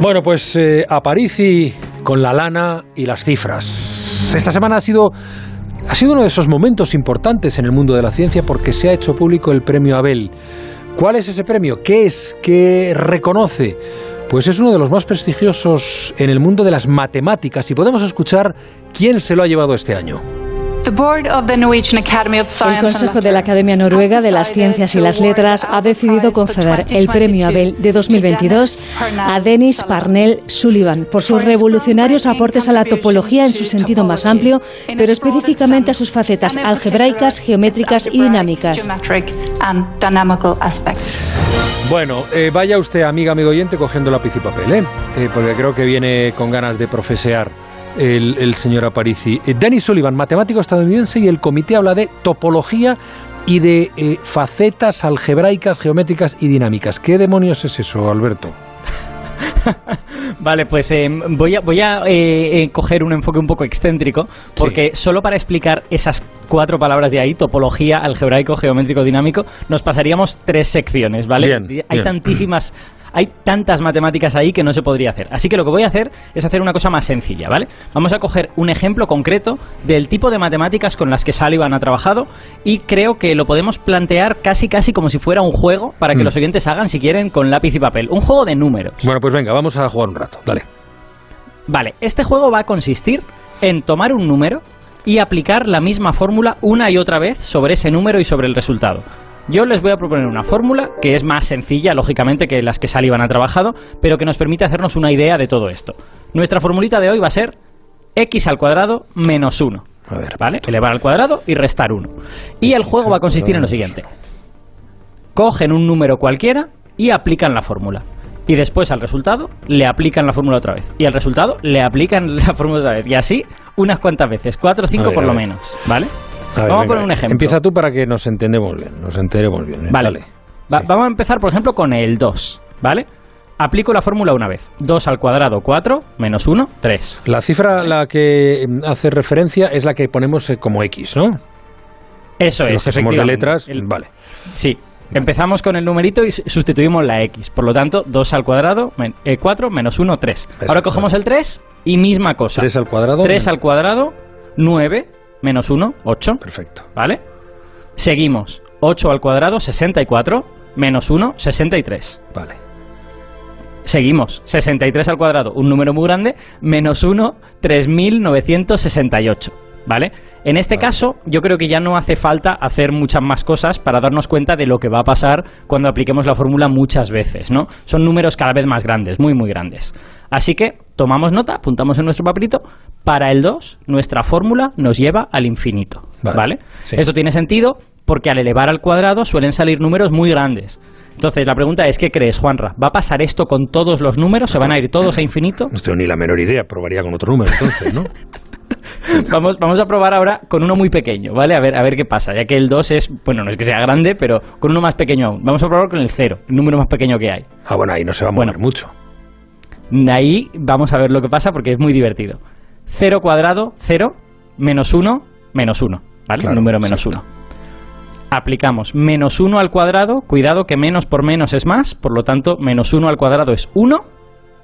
Bueno, pues eh, Aparici con la lana y las cifras. Esta semana ha sido, ha sido uno de esos momentos importantes en el mundo de la ciencia porque se ha hecho público el premio Abel. ¿Cuál es ese premio? ¿Qué es? ¿Qué reconoce? Pues es uno de los más prestigiosos en el mundo de las matemáticas y podemos escuchar quién se lo ha llevado este año. El Consejo de la Academia Noruega de las Ciencias y las Letras ha decidido conceder el Premio Abel de 2022 a Dennis Parnell Sullivan por sus revolucionarios aportes a la topología en su sentido más amplio, pero específicamente a sus facetas algebraicas, geométricas y dinámicas. Bueno, eh, vaya usted, amiga, amigo oyente, cogiendo lápiz y papel, ¿eh? ¿eh? porque creo que viene con ganas de profesear el, señor Aparici. Eh, Danny Sullivan, matemático estadounidense, y el comité habla de topología y de eh, facetas algebraicas, geométricas y dinámicas. ¿Qué demonios es eso, Alberto? vale, pues eh, voy a, voy a coger un enfoque un poco excéntrico, porque solo para explicar esas cuatro palabras de ahí, topología, algebraico, geométrico, dinámico, nos pasaríamos tres secciones, ¿vale? Hay tantísimas hay tantas matemáticas ahí que no se podría hacer. Así que lo que voy a hacer es hacer una cosa más sencilla, ¿vale? Vamos a coger un ejemplo concreto del tipo de matemáticas con las que Sullivan ha trabajado y creo que lo podemos plantear casi casi como si fuera un juego para que mm. los oyentes hagan, si quieren, con lápiz y papel. Un juego de números. Bueno, pues venga, vamos a jugar un rato, dale. Vale, este juego va a consistir en tomar un número y aplicar la misma fórmula una y otra vez sobre ese número y sobre el resultado. Yo les voy a proponer una fórmula que es más sencilla, lógicamente, que las que Sullivan ha trabajado, pero que nos permite hacernos una idea de todo esto. Nuestra formulita de hoy va a ser x al cuadrado menos 1. A ver, ¿Vale? Elevar al cuadrado y restar 1. Y el juego va a consistir en lo siguiente. Cogen un número cualquiera y aplican la fórmula. Y después al resultado le aplican la fórmula otra vez. Y al resultado le aplican la fórmula otra vez. Y así unas cuantas veces. Cuatro o cinco por lo menos. ¿Vale? Vamos a poner un ejemplo. Empieza tú para que nos entendemos bien, nos enteremos bien. ¿eh? Vale. Vamos a empezar, por ejemplo, con el 2, ¿vale? Aplico la fórmula una vez. 2 al cuadrado, 4, menos 1, 3. La cifra a la que hace referencia es la que ponemos eh, como X, ¿no? Eso es, efectivamente. de letras, vale. Sí, Empezamos con el numerito y sustituimos la x. Por lo tanto, 2 al cuadrado, 4 eh, menos 1, 3. Ahora cogemos el 3 y misma cosa. 3 al cuadrado. 3 al cuadrado, 9 menos 1, 8. Perfecto. ¿Vale? Seguimos. 8 al cuadrado, 64. Menos 1, 63. Vale. Seguimos. 63 al cuadrado, un número muy grande. Menos 1, 3968. ¿Vale? En este caso, yo creo que ya no hace falta hacer muchas más cosas para darnos cuenta de lo que va a pasar cuando apliquemos la fórmula muchas veces, ¿no? Son números cada vez más grandes, muy, muy grandes. Así que tomamos nota, apuntamos en nuestro papelito. Para el 2, nuestra fórmula nos lleva al infinito, ¿vale? Esto tiene sentido porque al elevar al cuadrado suelen salir números muy grandes. Entonces, la pregunta es, ¿qué crees, Juanra? ¿Va a pasar esto con todos los números? ¿Se van a ir todos a infinito? No tengo ni la menor idea, probaría con otro número entonces, ¿no? vamos, vamos a probar ahora con uno muy pequeño, ¿vale? A ver, a ver qué pasa, ya que el 2 es, bueno, no es que sea grande, pero con uno más pequeño aún. Vamos a probar con el 0, el número más pequeño que hay. Ah, bueno, ahí no se va a mover mucho. Ahí vamos a ver lo que pasa porque es muy divertido. 0 cuadrado, 0, menos 1, menos 1, ¿vale? el número menos 1. Aplicamos menos 1 al cuadrado, cuidado que menos por menos es más, por lo tanto, menos 1 al cuadrado es 1,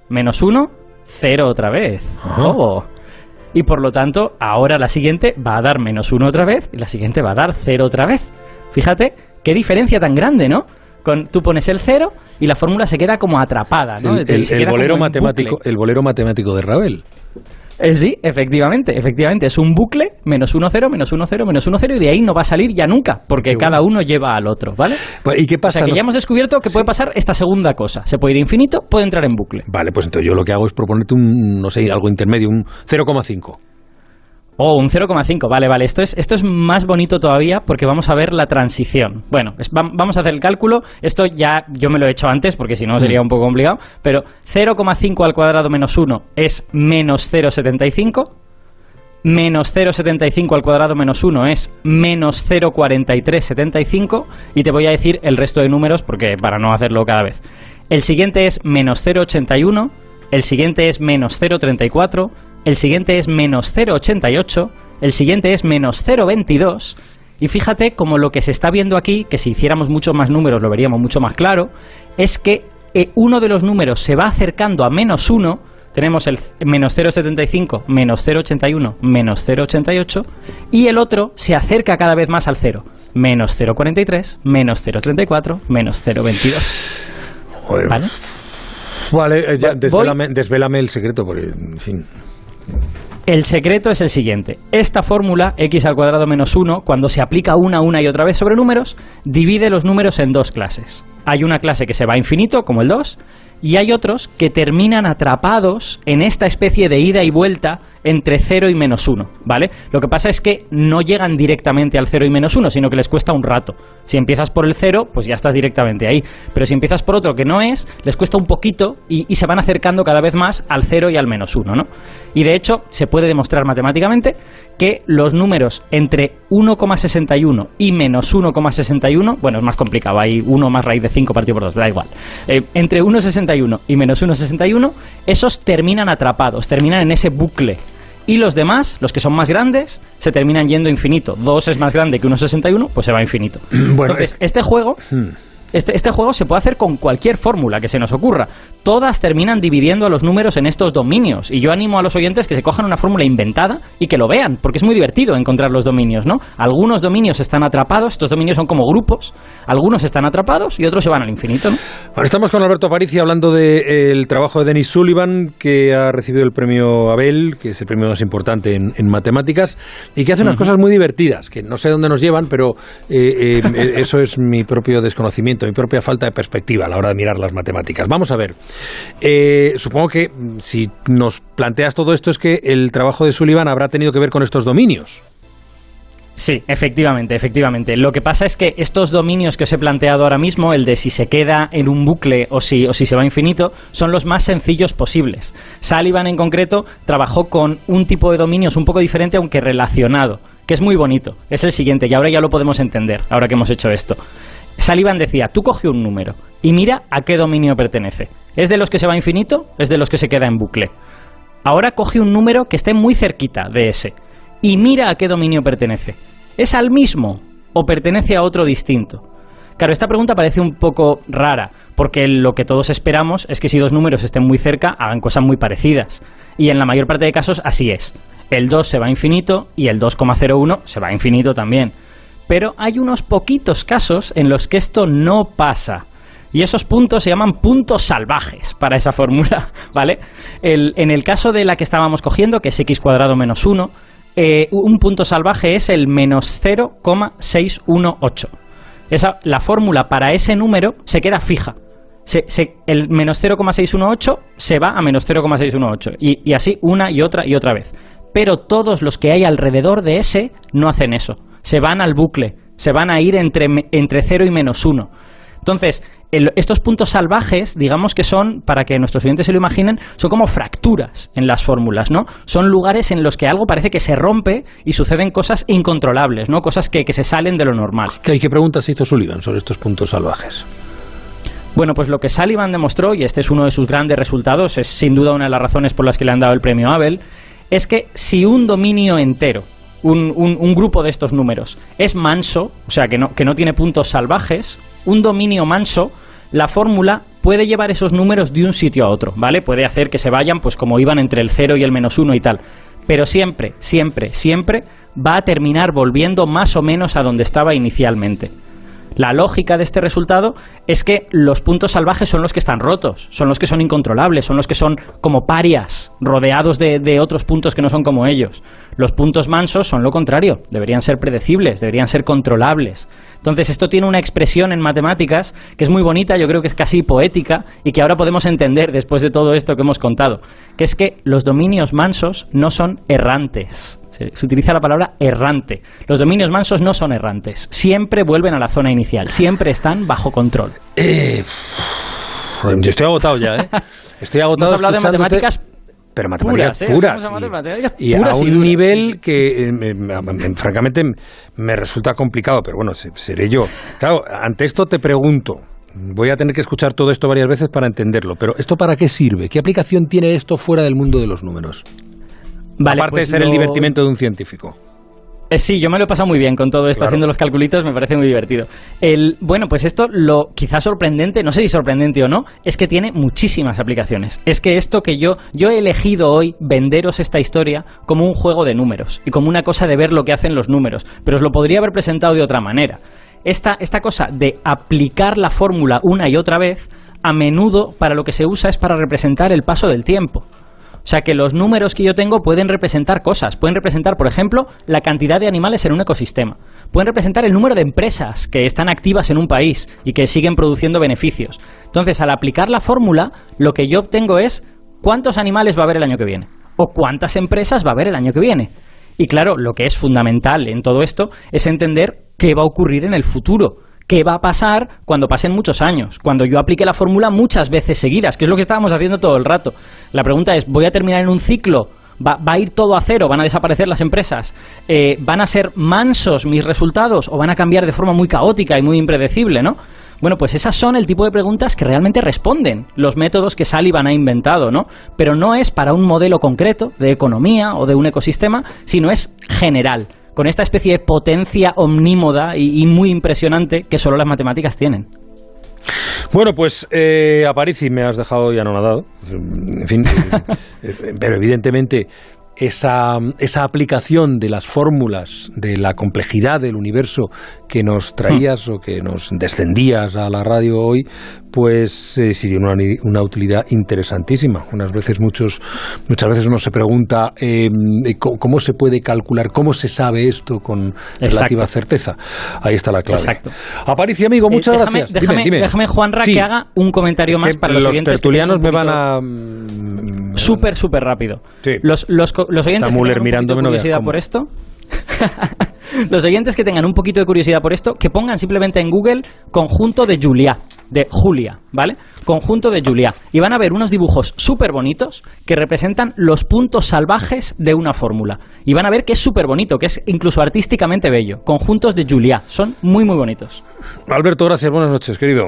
menos 1, 0 otra vez. Oh y por lo tanto ahora la siguiente va a dar menos 1 otra vez y la siguiente va a dar 0 otra vez. Fíjate qué diferencia tan grande, ¿no? Con, tú pones el 0 y la fórmula se queda como atrapada, ¿no? el, bolero matemático, el bolero matemático de Ravel. Eh, sí, efectivamente, efectivamente. Es un bucle, menos 1, 0, menos 1, 0, menos 1, 0, y de ahí no va a salir ya nunca, porque cada uno lleva al otro, ¿vale? Pues, ¿Y qué pasa? O sea, que ya hemos descubierto que puede pasar esta segunda cosa. Se puede ir infinito, puede entrar en bucle. Vale, pues entonces yo lo que hago es proponerte un, no sé, algo intermedio, un 0,5. Oh, un 0,5, vale, vale. Esto es, esto es más bonito todavía porque vamos a ver la transición. Bueno, vamos a hacer el cálculo. Esto ya yo me lo he hecho antes porque si no sería mm. un poco complicado. Pero 0,5 al cuadrado menos 1 es menos 0,75. Menos 0,75 al cuadrado menos 1 es menos 0,4375. Y te voy a decir el resto de números porque para no hacerlo cada vez. El siguiente es menos 0,81. El siguiente es menos 0,34 el siguiente es menos 0,88, el siguiente es menos 0,22, y fíjate como lo que se está viendo aquí, que si hiciéramos muchos más números lo veríamos mucho más claro, es que eh, uno de los números se va acercando a menos 1, tenemos el menos 0,75, menos 0,81, menos 0,88, y el otro se acerca cada vez más al 0, menos 0,43, menos 0,34, menos 0,22. ¿Vale? Vale, eh, ya, desvélame, desvélame, el secreto, porque, en fin. El secreto es el siguiente. Esta fórmula, x al cuadrado menos 1, cuando se aplica una, una y otra vez sobre números, divide los números en dos clases. Hay una clase que se va a infinito, como el 2, y hay otros que terminan atrapados en esta especie de ida y vuelta entre 0 y menos 1, ¿vale? Lo que pasa es que no llegan directamente al 0 y menos 1, sino que les cuesta un rato. Si empiezas por el 0, pues ya estás directamente ahí. Pero si empiezas por otro que no es, les cuesta un poquito y, se van acercando cada vez más al 0 y al menos 1, ¿no? Y de hecho, se puede demostrar matemáticamente que los números entre 1,61 y menos 1,61, bueno, es más complicado, hay 1 más raíz de 5 partido por 2, da igual. Eh, entre 1,61 y menos 1,61, esos terminan atrapados, terminan en ese bucle. Y los demás, los que son más grandes, se terminan yendo infinito. 2 es más grande que 1,61, pues se va infinito. Bueno, Entonces, este juego... Hmm. Este, este, juego se puede hacer con cualquier fórmula que se nos ocurra. Todas terminan dividiendo a los números en estos dominios. Y yo animo a los oyentes que se cojan una fórmula inventada y que lo vean, porque es muy divertido encontrar los dominios, ¿no? Algunos dominios están atrapados, estos dominios son como grupos, algunos están atrapados y otros se van al infinito, ¿no? Ahora estamos con Alberto Aparici hablando del trabajo de Denis Sullivan, que ha recibido el premio Abel, que es el premio más importante en, matemáticas, y que hace unas cosas muy divertidas, que no sé dónde nos llevan, pero eh, eh, eso es mi propio desconocimiento mi propia falta de perspectiva a la hora de mirar las matemáticas. Vamos a ver. Eh, supongo que mm, si nos planteas todo esto es que el trabajo de Sullivan habrá tenido que ver con estos dominios. Sí, efectivamente, efectivamente. Lo que pasa es que estos dominios que os he planteado ahora mismo, el de si se queda en un bucle o si, o si se va infinito, son los más sencillos posibles. Sullivan en concreto trabajó con un tipo de dominios un poco diferente, aunque relacionado, que es muy bonito. Es el siguiente, y ahora ya lo podemos entender, ahora que hemos hecho esto. Sullivan decía, tú coge un número y mira a qué dominio pertenece. ¿Es de los que se va a infinito? ¿Es de los que se queda en bucle? Ahora coge un número que esté muy cerquita de ese y mira a qué dominio pertenece. ¿Es al mismo o pertenece a otro distinto? Claro, esta pregunta parece un poco rara, porque lo que todos esperamos es que si dos números estén muy cerca, hagan cosas muy parecidas. Y en la mayor parte de casos así es. El 2 se va a infinito y el 2,01 se va a infinito también. Pero hay unos poquitos casos en los que esto no pasa. Y esos puntos se llaman puntos salvajes para esa fórmula, ¿vale? en el caso de la que estábamos cogiendo, que es x cuadrado menos 1, eh, un punto salvaje es el menos 0,618. Esa, la fórmula para ese número se queda fija. el menos 0,618 se va a menos 0,618. Y, y así una y otra y otra vez. Pero todos los que hay alrededor de ese no hacen eso se van al bucle, se van a ir entre, entre 0 y menos 1. Entonces, estos puntos salvajes, digamos que son, para que nuestros oyentes se lo imaginen, son como fracturas en las fórmulas, ¿no? Son lugares en los que algo parece que se rompe y suceden cosas incontrolables, ¿no? Cosas que, que se salen de lo normal. ¿Qué, ¿Qué preguntas hizo Sullivan sobre estos puntos salvajes? Bueno, pues lo que Sullivan demostró, y este es uno de sus grandes resultados, es sin duda una de las razones por las que le han dado el premio Abel, es que si un dominio entero un, un, grupo de estos números es manso, o sea, que no, que no tiene puntos salvajes, un dominio manso, la fórmula puede llevar esos números de un sitio a otro, ¿vale? Puede hacer que se vayan, pues como iban entre el 0 y el menos 1 y tal. Pero siempre, siempre, siempre va a terminar volviendo más o menos a donde estaba inicialmente. La lógica de este resultado es que los puntos salvajes son los que están rotos, son los que son incontrolables, son los que son como parias, rodeados de, otros puntos que no son como ellos. Los puntos mansos son lo contrario, deberían ser predecibles, deberían ser controlables. Entonces, esto tiene una expresión en matemáticas que es muy bonita, yo creo que es casi poética y que ahora podemos entender después de todo esto que hemos contado, que es que los dominios mansos no son errantes se, utiliza la palabra errante. Los dominios mansos no son errantes, siempre vuelven a la zona inicial, siempre están bajo control. Eh, yo estoy agotado ya, ¿eh? Estoy agotado. Hemos hablado de matemáticas pero matemáticas puras, ¿eh? y, a un nivel que eh, francamente me resulta complicado, pero bueno, seré yo. Claro, ante esto te pregunto, voy a tener que escuchar todo esto varias veces para entenderlo, pero ¿esto para qué sirve? ¿Qué aplicación tiene esto fuera del mundo de los números? Aparte de pues ser el divertimento de un científico. Eh, sí, yo me lo he pasado muy bien con todo esto, haciendo los calculitos, me parece muy divertido. El, bueno, pues esto, lo quizás sorprendente, no sé si sorprendente o no, es que tiene muchísimas aplicaciones. Es que esto que yo, yo he elegido hoy venderos esta historia como un juego de números y como una cosa de ver lo que hacen los números, pero os lo podría haber presentado de otra manera. Esta, esta cosa de aplicar la fórmula una y otra vez, a menudo para lo que se usa es para representar el paso del tiempo. O sea que los números que yo tengo pueden representar cosas. Pueden representar, por ejemplo, la cantidad de animales en un ecosistema. Pueden representar el número de empresas que están activas en un país y que siguen produciendo beneficios. Entonces, al aplicar la fórmula, lo que yo obtengo es cuántos animales va a haber el año que viene. O cuántas empresas va a haber el año que viene. Y claro, lo que es fundamental en todo esto es entender qué va a ocurrir en el futuro qué va a pasar cuando pasen muchos años, cuando yo aplique la fórmula muchas veces seguidas, que es lo que estábamos haciendo todo el rato. La pregunta es, ¿voy a terminar en un ciclo? ¿Va, a ir todo a cero? ¿Van a desaparecer las empresas? Eh, ¿Van a ser mansos mis resultados o van a cambiar de forma muy caótica y muy impredecible, no? Bueno, pues esas son el tipo de preguntas que realmente responden los métodos que Sullivan ha inventado, ¿no? Pero no es para un modelo concreto de economía o de un ecosistema, sino es general con esta especie de potencia omnímoda y, muy impresionante que solo las matemáticas tienen. Bueno, pues eh, Aparici me has dejado ya anonadado. En fin, eh, eh, pero evidentemente esa, esa aplicación de las fórmulas, de la complejidad del universo que nos traías o que nos descendías a la radio hoy, pues eh, sí una, una, utilidad interesantísima. Unas veces muchos, muchas veces uno se pregunta eh, ¿cómo, se puede calcular, cómo se sabe esto con relativa certeza. Ahí está la clave. Exacto. Aparicio, amigo, muchas eh, gracias. Déjame, dime, déjame Juanra, que haga un comentario más para los, los oyentes. Los tertulianos me van a... Súper, súper rápido. Los, los, los oyentes que tengan curiosidad por esto... los oyentes que tengan un poquito de curiosidad por esto, que pongan simplemente en Google conjunto de Julia, de Julia, ¿vale? Conjunto de Julia. Y van a ver unos dibujos súper bonitos que representan los puntos salvajes de una fórmula. Y van a ver que es súper bonito, que es incluso artísticamente bello. Conjuntos de Julia. Son muy, muy bonitos. Alberto, gracias. Buenas noches, querido.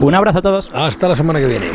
Un abrazo a todos. Hasta la semana que viene.